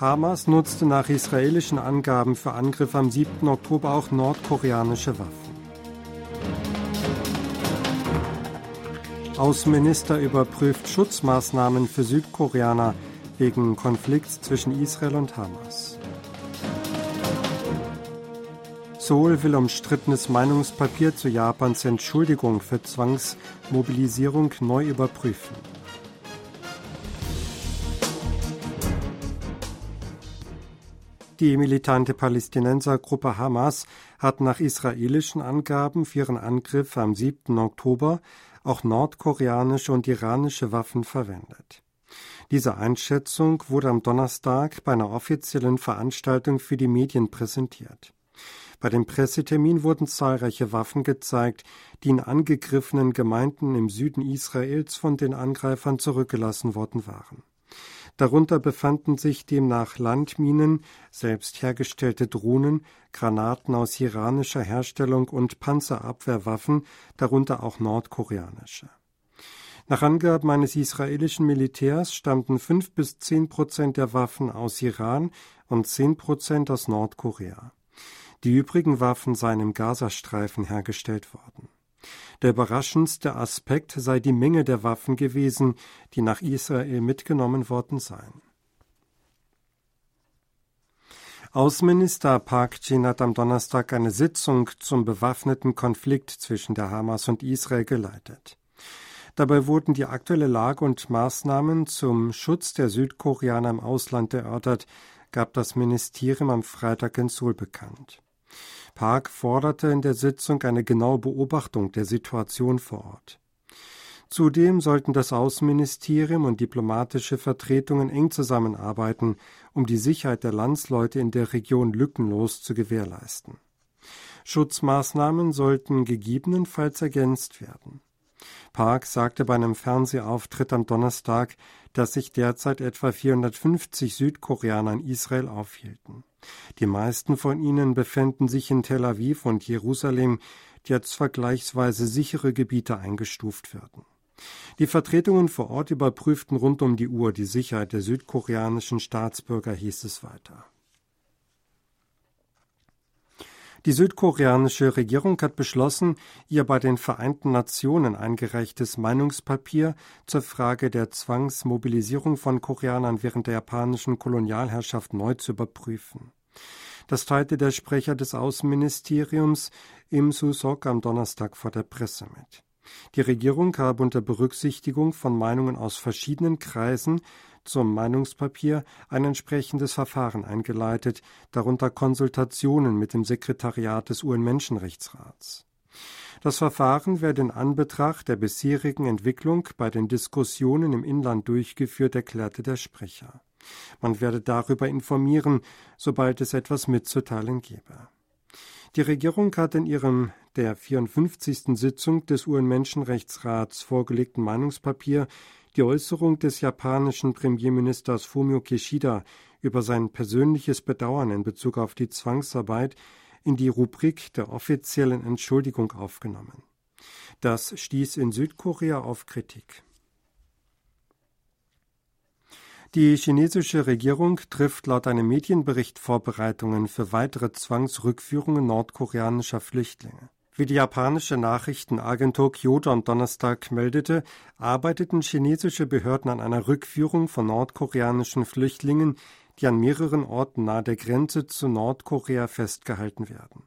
Hamas nutzte nach israelischen Angaben für Angriffe am 7. Oktober auch nordkoreanische Waffen. Außenminister überprüft Schutzmaßnahmen für Südkoreaner wegen Konflikts zwischen Israel und Hamas. Seoul will umstrittenes Meinungspapier zu Japans Entschuldigung für Zwangsmobilisierung neu überprüfen. Die militante Palästinensergruppe Hamas hat nach israelischen Angaben für ihren Angriff am 7. Oktober auch nordkoreanische und iranische Waffen verwendet. Diese Einschätzung wurde am Donnerstag bei einer offiziellen Veranstaltung für die Medien präsentiert. Bei dem Pressetermin wurden zahlreiche Waffen gezeigt, die in angegriffenen Gemeinden im Süden Israels von den Angreifern zurückgelassen worden waren. Darunter befanden sich demnach Landminen, selbst hergestellte Drohnen, Granaten aus iranischer Herstellung und Panzerabwehrwaffen, darunter auch nordkoreanische. Nach Angaben eines israelischen Militärs stammten fünf bis zehn Prozent der Waffen aus Iran und zehn Prozent aus Nordkorea. Die übrigen Waffen seien im Gazastreifen hergestellt worden. Der überraschendste Aspekt sei die Menge der Waffen gewesen, die nach Israel mitgenommen worden seien. Außenminister Park Jin hat am Donnerstag eine Sitzung zum bewaffneten Konflikt zwischen der Hamas und Israel geleitet. Dabei wurden die aktuelle Lage und Maßnahmen zum Schutz der Südkoreaner im Ausland erörtert, gab das Ministerium am Freitag in Seoul bekannt. Park forderte in der Sitzung eine genaue Beobachtung der Situation vor Ort. Zudem sollten das Außenministerium und diplomatische Vertretungen eng zusammenarbeiten, um die Sicherheit der Landsleute in der Region lückenlos zu gewährleisten. Schutzmaßnahmen sollten gegebenenfalls ergänzt werden. Park sagte bei einem Fernsehauftritt am Donnerstag, dass sich derzeit etwa 450 Südkoreaner in Israel aufhielten. Die meisten von ihnen befänden sich in Tel Aviv und Jerusalem, die als vergleichsweise sichere Gebiete eingestuft werden. Die Vertretungen vor Ort überprüften rund um die Uhr die Sicherheit der südkoreanischen Staatsbürger, hieß es weiter. Die südkoreanische Regierung hat beschlossen, ihr bei den Vereinten Nationen eingereichtes Meinungspapier zur Frage der Zwangsmobilisierung von Koreanern während der japanischen Kolonialherrschaft neu zu überprüfen. Das teilte der Sprecher des Außenministeriums Im Su-sok am Donnerstag vor der Presse mit. Die Regierung habe unter Berücksichtigung von Meinungen aus verschiedenen Kreisen zum Meinungspapier ein entsprechendes Verfahren eingeleitet, darunter Konsultationen mit dem Sekretariat des UN-Menschenrechtsrats. Das Verfahren werde in Anbetracht der bisherigen Entwicklung bei den Diskussionen im Inland durchgeführt, erklärte der Sprecher. Man werde darüber informieren, sobald es etwas mitzuteilen gebe. Die Regierung hat in ihrem der 54. Sitzung des UN-Menschenrechtsrats vorgelegten Meinungspapier die Äußerung des japanischen Premierministers Fumio Kishida über sein persönliches Bedauern in Bezug auf die Zwangsarbeit in die Rubrik der offiziellen Entschuldigung aufgenommen. Das stieß in Südkorea auf Kritik. Die chinesische Regierung trifft laut einem Medienbericht Vorbereitungen für weitere Zwangsrückführungen nordkoreanischer Flüchtlinge. Wie die japanische Nachrichtenagentur Kyoto am Donnerstag meldete, arbeiteten chinesische Behörden an einer Rückführung von nordkoreanischen Flüchtlingen, die an mehreren Orten nahe der Grenze zu Nordkorea festgehalten werden.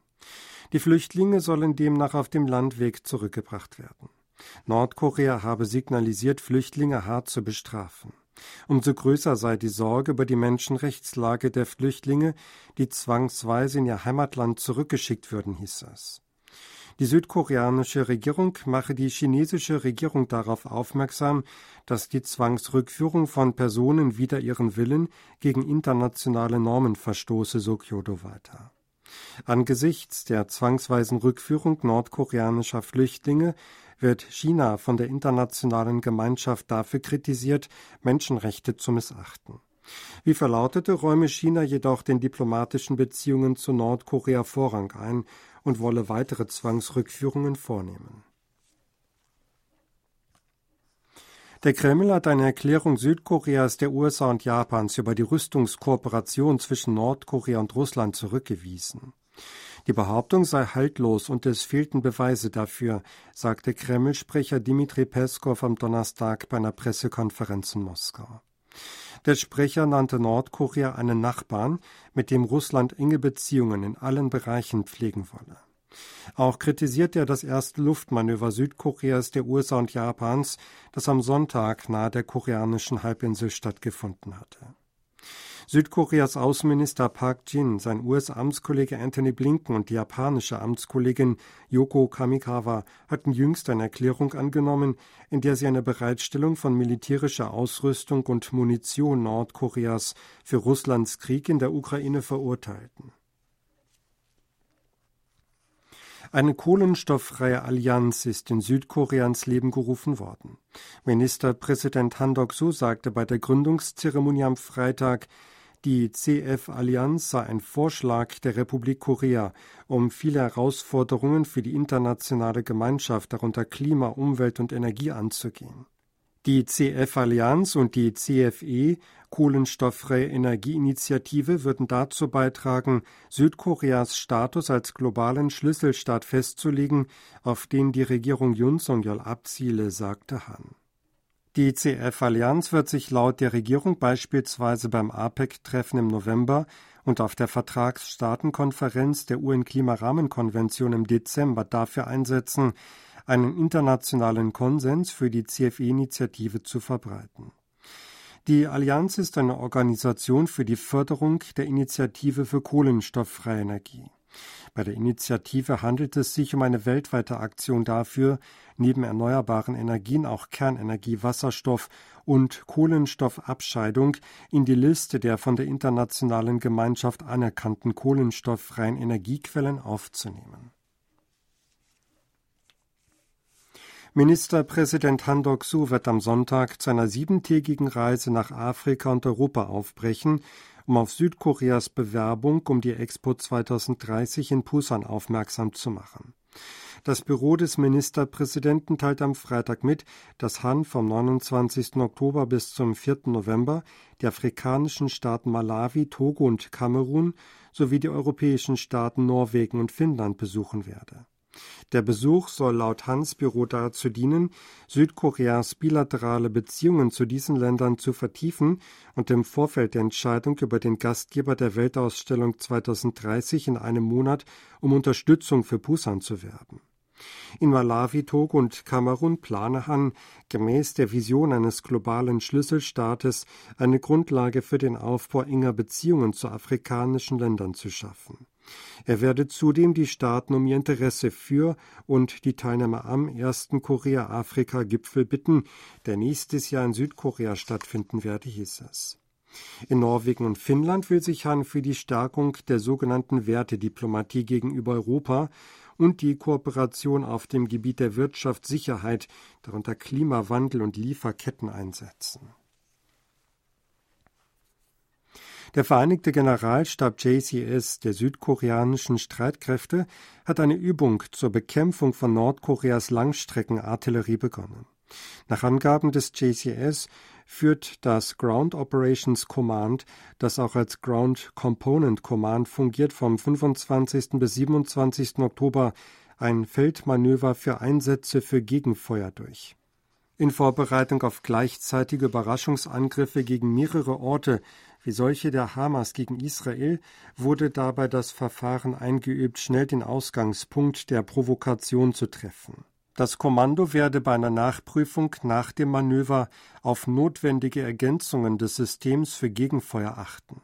Die Flüchtlinge sollen demnach auf dem Landweg zurückgebracht werden. Nordkorea habe signalisiert, Flüchtlinge hart zu bestrafen. Umso größer sei die Sorge über die Menschenrechtslage der Flüchtlinge, die zwangsweise in ihr Heimatland zurückgeschickt würden, hieß es. Die südkoreanische Regierung mache die chinesische Regierung darauf aufmerksam, dass die Zwangsrückführung von Personen wider ihren Willen gegen internationale Normen verstoße, so Kyoto weiter. Angesichts der zwangsweisen Rückführung nordkoreanischer Flüchtlinge wird China von der internationalen Gemeinschaft dafür kritisiert, Menschenrechte zu missachten. Wie verlautete, räume China jedoch den diplomatischen Beziehungen zu Nordkorea Vorrang ein und wolle weitere Zwangsrückführungen vornehmen. Der Kreml hat eine Erklärung Südkoreas, der USA und Japans über die Rüstungskooperation zwischen Nordkorea und Russland zurückgewiesen. Die Behauptung sei haltlos und es fehlten Beweise dafür, sagte Kreml-Sprecher Dmitri Peskov am Donnerstag bei einer Pressekonferenz in Moskau. Der Sprecher nannte Nordkorea einen Nachbarn, mit dem Russland enge Beziehungen in allen Bereichen pflegen wolle. Auch kritisiert er das erste Luftmanöver Südkoreas, der USA und Japans, das am Sonntag nahe der koreanischen Halbinsel stattgefunden hatte. Südkoreas Außenminister Park Jin, sein US-Amtskollege Anthony Blinken und die japanische Amtskollegin Yoko Kamikawa hatten jüngst eine Erklärung angenommen, in der sie eine Bereitstellung von militärischer Ausrüstung und Munition Nordkoreas für Russlands Krieg in der Ukraine verurteilten. Eine kohlenstofffreie Allianz ist in Südkorea ins Leben gerufen worden. Ministerpräsident Han Dok-soo sagte bei der Gründungszeremonie am Freitag, die CF-Allianz sei ein Vorschlag der Republik Korea, um viele Herausforderungen für die internationale Gemeinschaft, darunter Klima, Umwelt und Energie, anzugehen. Die CF-Allianz und die CFE Kohlenstofffreie Energieinitiative würden dazu beitragen, Südkoreas Status als globalen Schlüsselstaat festzulegen, auf den die Regierung Yun Song-yeol abziele, sagte Han. Die CF-Allianz wird sich laut der Regierung beispielsweise beim APEC-Treffen im November und auf der Vertragsstaatenkonferenz der UN-Klimarahmenkonvention im Dezember dafür einsetzen, einen internationalen Konsens für die CFE-Initiative zu verbreiten. Die Allianz ist eine Organisation für die Förderung der Initiative für kohlenstofffreie Energie. Bei der Initiative handelt es sich um eine weltweite Aktion dafür, neben erneuerbaren Energien auch Kernenergie, Wasserstoff und Kohlenstoffabscheidung in die Liste der von der internationalen Gemeinschaft anerkannten kohlenstofffreien Energiequellen aufzunehmen. Ministerpräsident Han Dok-soo wird am Sonntag zu einer siebentägigen Reise nach Afrika und Europa aufbrechen, um auf Südkoreas Bewerbung um die Expo 2030 in Busan aufmerksam zu machen. Das Büro des Ministerpräsidenten teilt am Freitag mit, dass Han vom 29. Oktober bis zum 4. November die afrikanischen Staaten Malawi, Togo und Kamerun sowie die europäischen Staaten Norwegen und Finnland besuchen werde. Der Besuch soll laut Hans Büro dazu dienen, Südkoreas bilaterale Beziehungen zu diesen Ländern zu vertiefen und im Vorfeld der Entscheidung über den Gastgeber der Weltausstellung 2030 in einem Monat um Unterstützung für Busan zu werben. In Malawi, Togo und Kamerun plane Han, gemäß der Vision eines globalen Schlüsselstaates, eine Grundlage für den Aufbau enger Beziehungen zu afrikanischen Ländern zu schaffen. Er werde zudem die Staaten um ihr Interesse für und die Teilnahme am ersten Korea-Afrika-Gipfel bitten, der nächstes Jahr in Südkorea stattfinden werde, hieß es. In Norwegen und Finnland will sich Han für die Stärkung der sogenannten Wertediplomatie gegenüber Europa und die Kooperation auf dem Gebiet der Wirtschaftssicherheit, darunter Klimawandel und Lieferketten einsetzen. Der Vereinigte Generalstab JCS der südkoreanischen Streitkräfte hat eine Übung zur Bekämpfung von Nordkoreas Langstreckenartillerie begonnen. Nach Angaben des JCS führt das Ground Operations Command, das auch als Ground Component Command fungiert, vom 25. bis 27. Oktober ein Feldmanöver für Einsätze für Gegenfeuer durch. In Vorbereitung auf gleichzeitige Überraschungsangriffe gegen mehrere Orte wie solche der Hamas gegen Israel, wurde dabei das Verfahren eingeübt, schnell den Ausgangspunkt der Provokation zu treffen. Das Kommando werde bei einer Nachprüfung nach dem Manöver auf notwendige Ergänzungen des Systems für Gegenfeuer achten.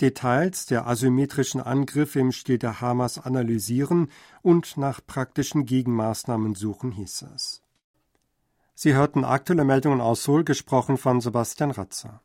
Details der asymmetrischen Angriffe im Stil der Hamas analysieren und nach praktischen Gegenmaßnahmen suchen, hieß es. Sie hörten aktuelle Meldungen aus Seoul, gesprochen von Sebastian Ratzer.